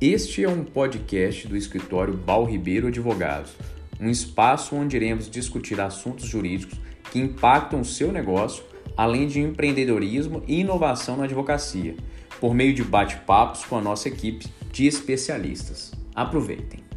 Este é um podcast do escritório Bal Ribeiro Advogados, um espaço onde iremos discutir assuntos jurídicos que impactam o seu negócio, além de empreendedorismo e inovação na advocacia, por meio de bate-papos com a nossa equipe de especialistas. Aproveitem!